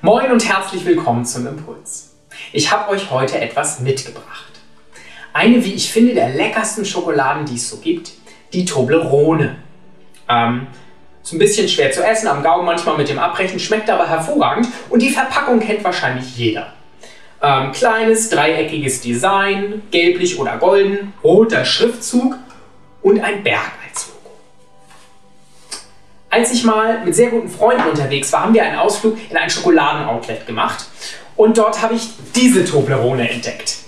Moin und herzlich willkommen zum Impuls. Ich habe euch heute etwas mitgebracht. Eine, wie ich finde, der leckersten Schokoladen, die es so gibt, die Toblerone. Ähm, ist ein bisschen schwer zu essen, am Gaumen manchmal mit dem Abbrechen, schmeckt aber hervorragend und die Verpackung kennt wahrscheinlich jeder. Ähm, kleines, dreieckiges Design, gelblich oder golden, roter Schriftzug und ein Berg als ich mal mit sehr guten Freunden unterwegs war, haben wir einen Ausflug in ein Schokoladen-Outlet gemacht und dort habe ich diese Toblerone entdeckt.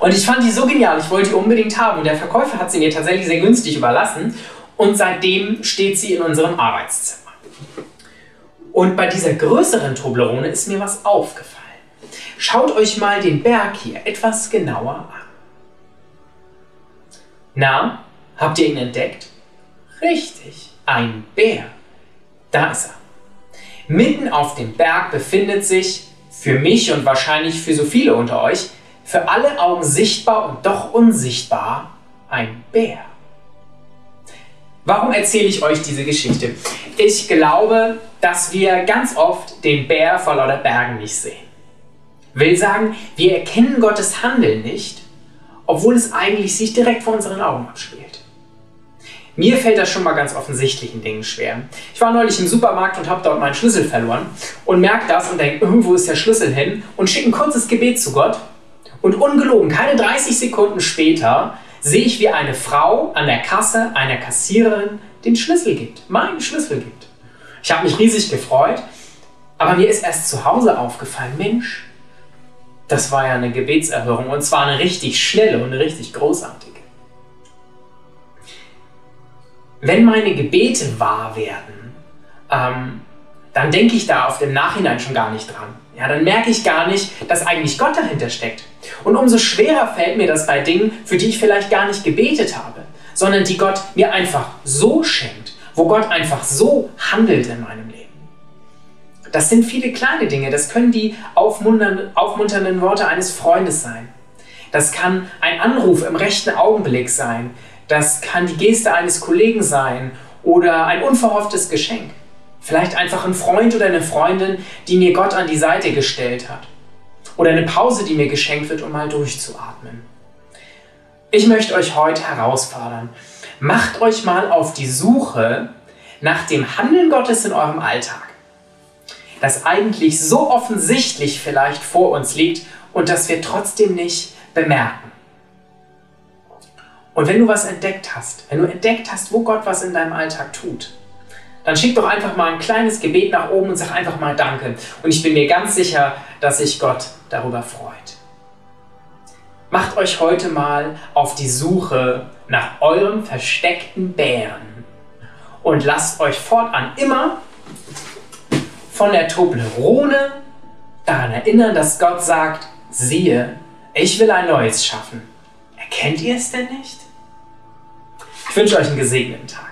Und ich fand die so genial, ich wollte die unbedingt haben und der Verkäufer hat sie mir tatsächlich sehr günstig überlassen und seitdem steht sie in unserem Arbeitszimmer. Und bei dieser größeren Toblerone ist mir was aufgefallen. Schaut euch mal den Berg hier etwas genauer an. Na, habt ihr ihn entdeckt? Richtig, ein Bär. Da ist er. Mitten auf dem Berg befindet sich, für mich und wahrscheinlich für so viele unter euch, für alle Augen sichtbar und doch unsichtbar, ein Bär. Warum erzähle ich euch diese Geschichte? Ich glaube, dass wir ganz oft den Bär vor lauter Bergen nicht sehen. Will sagen, wir erkennen Gottes Handeln nicht, obwohl es eigentlich sich direkt vor unseren Augen abspielt. Mir fällt das schon mal ganz offensichtlichen Dingen schwer. Ich war neulich im Supermarkt und habe dort meinen Schlüssel verloren und merke das und denke, irgendwo ist der Schlüssel hin und schicke ein kurzes Gebet zu Gott. Und ungelogen, keine 30 Sekunden später sehe ich, wie eine Frau an der Kasse einer Kassiererin den Schlüssel gibt, meinen Schlüssel gibt. Ich habe mich riesig gefreut, aber mir ist erst zu Hause aufgefallen, Mensch, das war ja eine Gebetserhörung und zwar eine richtig schnelle und eine richtig großartige. Wenn meine Gebete wahr werden, ähm, dann denke ich da auf dem Nachhinein schon gar nicht dran. Ja, dann merke ich gar nicht, dass eigentlich Gott dahinter steckt. Und umso schwerer fällt mir das bei Dingen, für die ich vielleicht gar nicht gebetet habe, sondern die Gott mir einfach so schenkt, wo Gott einfach so handelt in meinem Leben. Das sind viele kleine Dinge, das können die aufmunternden Worte eines Freundes sein. Das kann ein Anruf im rechten Augenblick sein. Das kann die Geste eines Kollegen sein oder ein unverhofftes Geschenk. Vielleicht einfach ein Freund oder eine Freundin, die mir Gott an die Seite gestellt hat. Oder eine Pause, die mir geschenkt wird, um mal durchzuatmen. Ich möchte euch heute herausfordern. Macht euch mal auf die Suche nach dem Handeln Gottes in eurem Alltag, das eigentlich so offensichtlich vielleicht vor uns liegt und das wir trotzdem nicht bemerken. Und wenn du was entdeckt hast, wenn du entdeckt hast, wo Gott was in deinem Alltag tut, dann schick doch einfach mal ein kleines Gebet nach oben und sag einfach mal Danke. Und ich bin mir ganz sicher, dass sich Gott darüber freut. Macht euch heute mal auf die Suche nach eurem versteckten Bären und lasst euch fortan immer von der Toblerone daran erinnern, dass Gott sagt, siehe, ich will ein neues schaffen. Erkennt ihr es denn nicht? Ich wünsche euch einen gesegneten Tag.